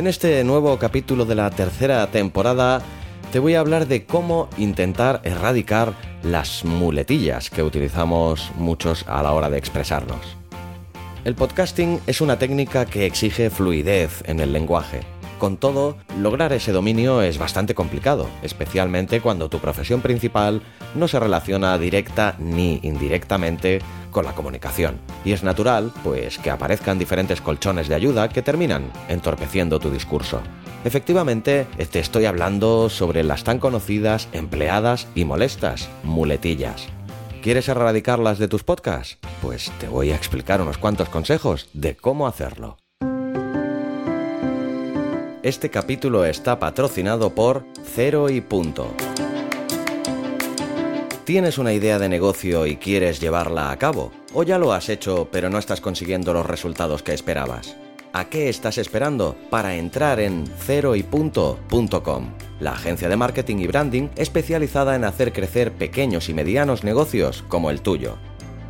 En este nuevo capítulo de la tercera temporada te voy a hablar de cómo intentar erradicar las muletillas que utilizamos muchos a la hora de expresarnos. El podcasting es una técnica que exige fluidez en el lenguaje. Con todo, lograr ese dominio es bastante complicado, especialmente cuando tu profesión principal no se relaciona directa ni indirectamente con la comunicación. Y es natural, pues, que aparezcan diferentes colchones de ayuda que terminan entorpeciendo tu discurso. Efectivamente, te estoy hablando sobre las tan conocidas, empleadas y molestas muletillas. ¿Quieres erradicarlas de tus podcasts? Pues te voy a explicar unos cuantos consejos de cómo hacerlo. Este capítulo está patrocinado por Cero y Punto. ¿Tienes una idea de negocio y quieres llevarla a cabo? ¿O ya lo has hecho pero no estás consiguiendo los resultados que esperabas? ¿A qué estás esperando para entrar en ceroypunto.com? La agencia de marketing y branding especializada en hacer crecer pequeños y medianos negocios como el tuyo.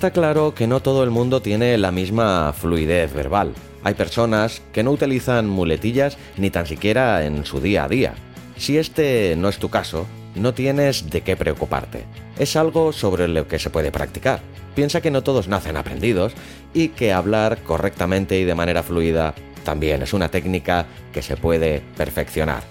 Está claro que no todo el mundo tiene la misma fluidez verbal. Hay personas que no utilizan muletillas ni tan siquiera en su día a día. Si este no es tu caso, no tienes de qué preocuparte. Es algo sobre lo que se puede practicar. Piensa que no todos nacen aprendidos y que hablar correctamente y de manera fluida también es una técnica que se puede perfeccionar.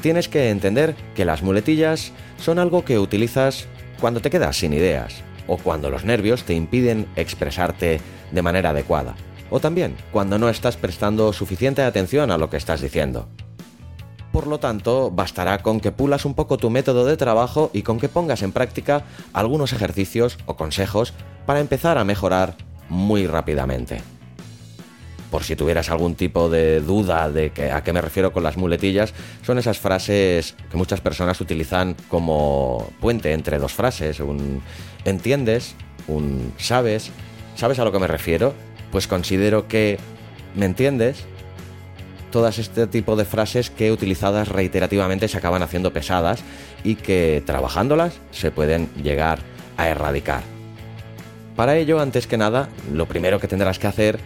Tienes que entender que las muletillas son algo que utilizas cuando te quedas sin ideas, o cuando los nervios te impiden expresarte de manera adecuada, o también cuando no estás prestando suficiente atención a lo que estás diciendo. Por lo tanto, bastará con que pulas un poco tu método de trabajo y con que pongas en práctica algunos ejercicios o consejos para empezar a mejorar muy rápidamente. Por si tuvieras algún tipo de duda de que, a qué me refiero con las muletillas, son esas frases que muchas personas utilizan como puente entre dos frases. Un ¿entiendes? Un ¿sabes? ¿Sabes a lo que me refiero? Pues considero que ¿me entiendes? Todas este tipo de frases que utilizadas reiterativamente se acaban haciendo pesadas y que trabajándolas se pueden llegar a erradicar. Para ello, antes que nada, lo primero que tendrás que hacer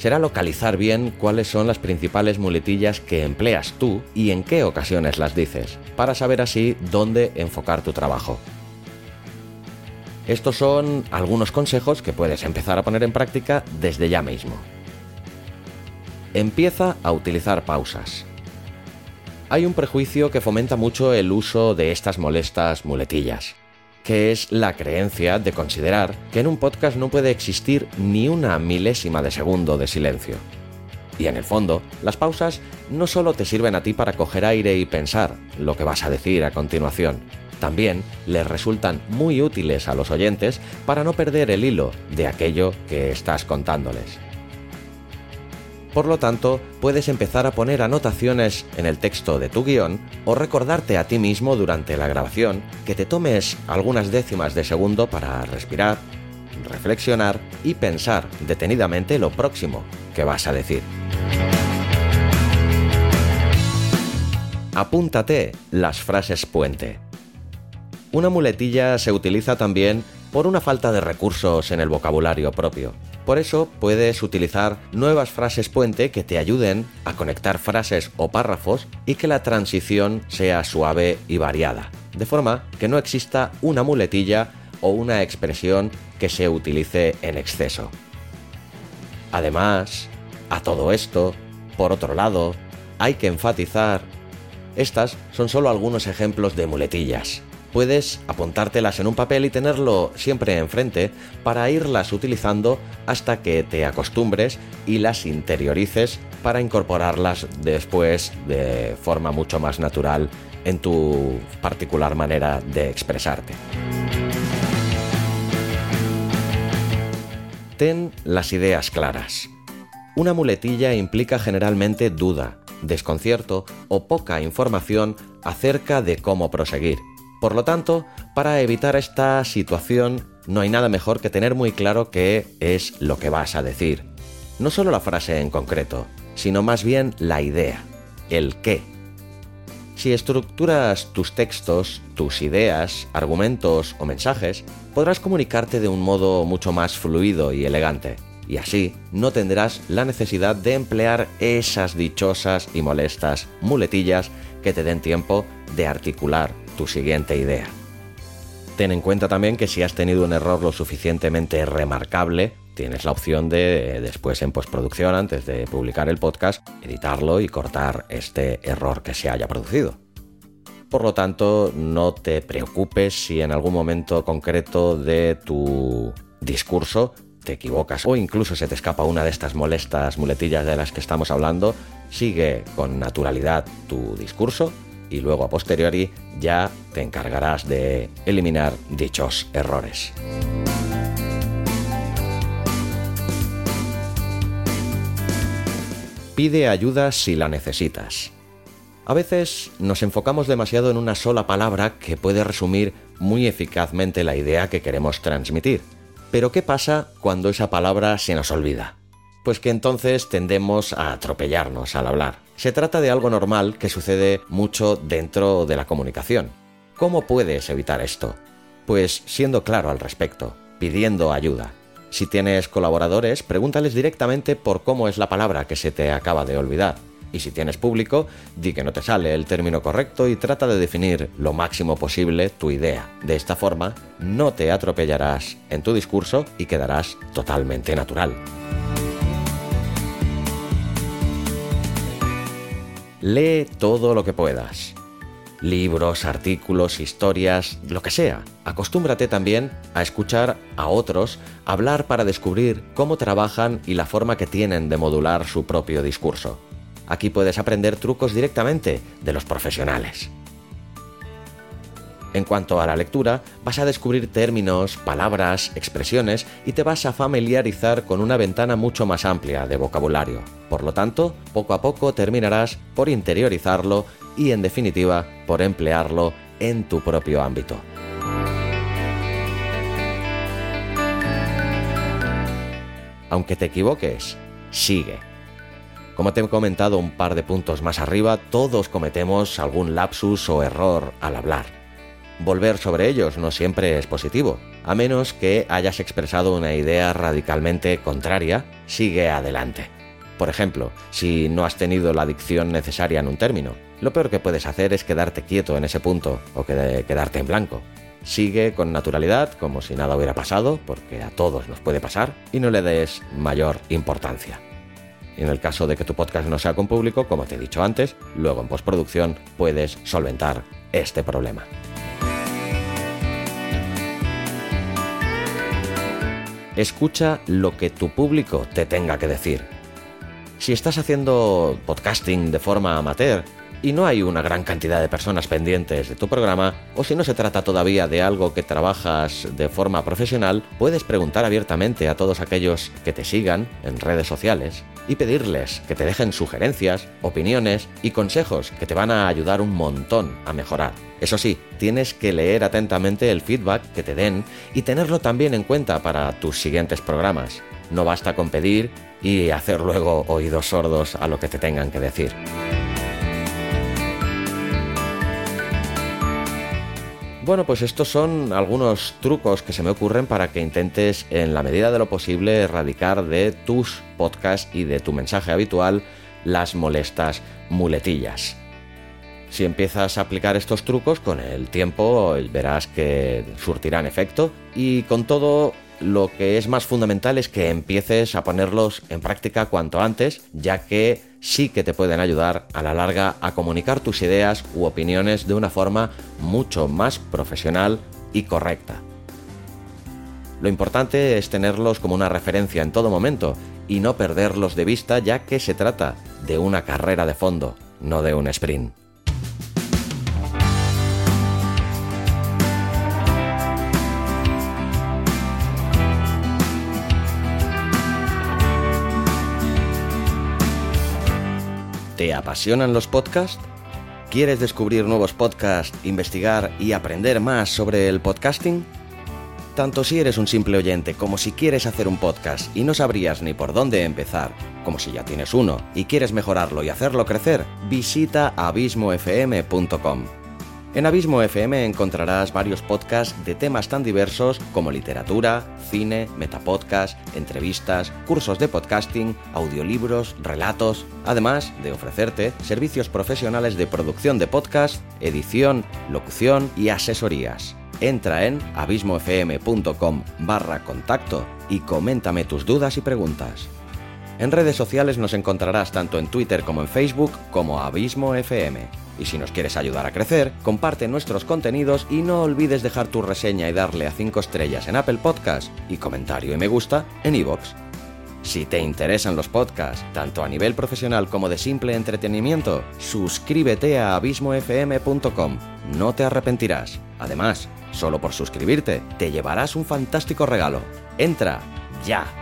será localizar bien cuáles son las principales muletillas que empleas tú y en qué ocasiones las dices, para saber así dónde enfocar tu trabajo. Estos son algunos consejos que puedes empezar a poner en práctica desde ya mismo. Empieza a utilizar pausas. Hay un prejuicio que fomenta mucho el uso de estas molestas muletillas, que es la creencia de considerar que en un podcast no puede existir ni una milésima de segundo de silencio. Y en el fondo, las pausas no solo te sirven a ti para coger aire y pensar lo que vas a decir a continuación, también les resultan muy útiles a los oyentes para no perder el hilo de aquello que estás contándoles. Por lo tanto, puedes empezar a poner anotaciones en el texto de tu guion o recordarte a ti mismo durante la grabación que te tomes algunas décimas de segundo para respirar, reflexionar y pensar detenidamente lo próximo que vas a decir. Apúntate las frases puente. Una muletilla se utiliza también por una falta de recursos en el vocabulario propio. Por eso puedes utilizar nuevas frases puente que te ayuden a conectar frases o párrafos y que la transición sea suave y variada, de forma que no exista una muletilla o una expresión que se utilice en exceso. Además, a todo esto, por otro lado, hay que enfatizar, estas son solo algunos ejemplos de muletillas puedes apuntártelas en un papel y tenerlo siempre enfrente para irlas utilizando hasta que te acostumbres y las interiorices para incorporarlas después de forma mucho más natural en tu particular manera de expresarte. Ten las ideas claras. Una muletilla implica generalmente duda, desconcierto o poca información acerca de cómo proseguir por lo tanto, para evitar esta situación no hay nada mejor que tener muy claro qué es lo que vas a decir. No solo la frase en concreto, sino más bien la idea, el qué. Si estructuras tus textos, tus ideas, argumentos o mensajes, podrás comunicarte de un modo mucho más fluido y elegante, y así no tendrás la necesidad de emplear esas dichosas y molestas muletillas que te den tiempo de articular siguiente idea. Ten en cuenta también que si has tenido un error lo suficientemente remarcable, tienes la opción de eh, después en postproducción, antes de publicar el podcast, editarlo y cortar este error que se haya producido. Por lo tanto, no te preocupes si en algún momento concreto de tu discurso te equivocas o incluso se te escapa una de estas molestas muletillas de las que estamos hablando, sigue con naturalidad tu discurso y luego a posteriori ya te encargarás de eliminar dichos errores. Pide ayuda si la necesitas. A veces nos enfocamos demasiado en una sola palabra que puede resumir muy eficazmente la idea que queremos transmitir. Pero ¿qué pasa cuando esa palabra se nos olvida? Pues que entonces tendemos a atropellarnos al hablar se trata de algo normal que sucede mucho dentro de la comunicación. ¿Cómo puedes evitar esto? Pues siendo claro al respecto, pidiendo ayuda. Si tienes colaboradores, pregúntales directamente por cómo es la palabra que se te acaba de olvidar. Y si tienes público, di que no te sale el término correcto y trata de definir lo máximo posible tu idea. De esta forma, no te atropellarás en tu discurso y quedarás totalmente natural. Lee todo lo que puedas. Libros, artículos, historias, lo que sea. Acostúmbrate también a escuchar a otros hablar para descubrir cómo trabajan y la forma que tienen de modular su propio discurso. Aquí puedes aprender trucos directamente de los profesionales. En cuanto a la lectura, vas a descubrir términos, palabras, expresiones y te vas a familiarizar con una ventana mucho más amplia de vocabulario. Por lo tanto, poco a poco terminarás por interiorizarlo y, en definitiva, por emplearlo en tu propio ámbito. Aunque te equivoques, sigue. Como te he comentado un par de puntos más arriba, todos cometemos algún lapsus o error al hablar volver sobre ellos no siempre es positivo. A menos que hayas expresado una idea radicalmente contraria, sigue adelante. Por ejemplo, si no has tenido la dicción necesaria en un término, lo peor que puedes hacer es quedarte quieto en ese punto o quedarte en blanco. Sigue con naturalidad, como si nada hubiera pasado, porque a todos nos puede pasar, y no le des mayor importancia. En el caso de que tu podcast no sea con público, como te he dicho antes, luego en postproducción puedes solventar este problema. Escucha lo que tu público te tenga que decir. Si estás haciendo podcasting de forma amateur, y no hay una gran cantidad de personas pendientes de tu programa, o si no se trata todavía de algo que trabajas de forma profesional, puedes preguntar abiertamente a todos aquellos que te sigan en redes sociales y pedirles que te dejen sugerencias, opiniones y consejos que te van a ayudar un montón a mejorar. Eso sí, tienes que leer atentamente el feedback que te den y tenerlo también en cuenta para tus siguientes programas. No basta con pedir y hacer luego oídos sordos a lo que te tengan que decir. Bueno, pues estos son algunos trucos que se me ocurren para que intentes en la medida de lo posible erradicar de tus podcasts y de tu mensaje habitual las molestas muletillas. Si empiezas a aplicar estos trucos con el tiempo verás que surtirán efecto y con todo lo que es más fundamental es que empieces a ponerlos en práctica cuanto antes, ya que sí que te pueden ayudar a la larga a comunicar tus ideas u opiniones de una forma mucho más profesional y correcta. Lo importante es tenerlos como una referencia en todo momento y no perderlos de vista ya que se trata de una carrera de fondo, no de un sprint. ¿Te apasionan los podcasts? ¿Quieres descubrir nuevos podcasts, investigar y aprender más sobre el podcasting? Tanto si eres un simple oyente como si quieres hacer un podcast y no sabrías ni por dónde empezar, como si ya tienes uno y quieres mejorarlo y hacerlo crecer, visita abismofm.com. En Abismo FM encontrarás varios podcasts de temas tan diversos como literatura, cine, metapodcast, entrevistas, cursos de podcasting, audiolibros, relatos, además de ofrecerte servicios profesionales de producción de podcast, edición, locución y asesorías. Entra en abismofm.com barra contacto y coméntame tus dudas y preguntas. En redes sociales nos encontrarás tanto en Twitter como en Facebook como Abismo FM. Y si nos quieres ayudar a crecer, comparte nuestros contenidos y no olvides dejar tu reseña y darle a 5 estrellas en Apple Podcast y comentario y me gusta en iVoox. Si te interesan los podcasts, tanto a nivel profesional como de simple entretenimiento, suscríbete a abismofm.com. No te arrepentirás. Además, solo por suscribirte, te llevarás un fantástico regalo. Entra ya.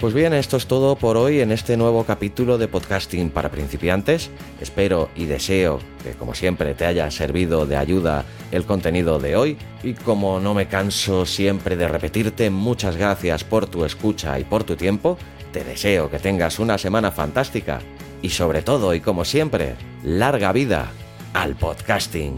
Pues bien, esto es todo por hoy en este nuevo capítulo de podcasting para principiantes. Espero y deseo que, como siempre, te haya servido de ayuda el contenido de hoy. Y como no me canso siempre de repetirte, muchas gracias por tu escucha y por tu tiempo. Te deseo que tengas una semana fantástica. Y sobre todo, y como siempre, larga vida al podcasting.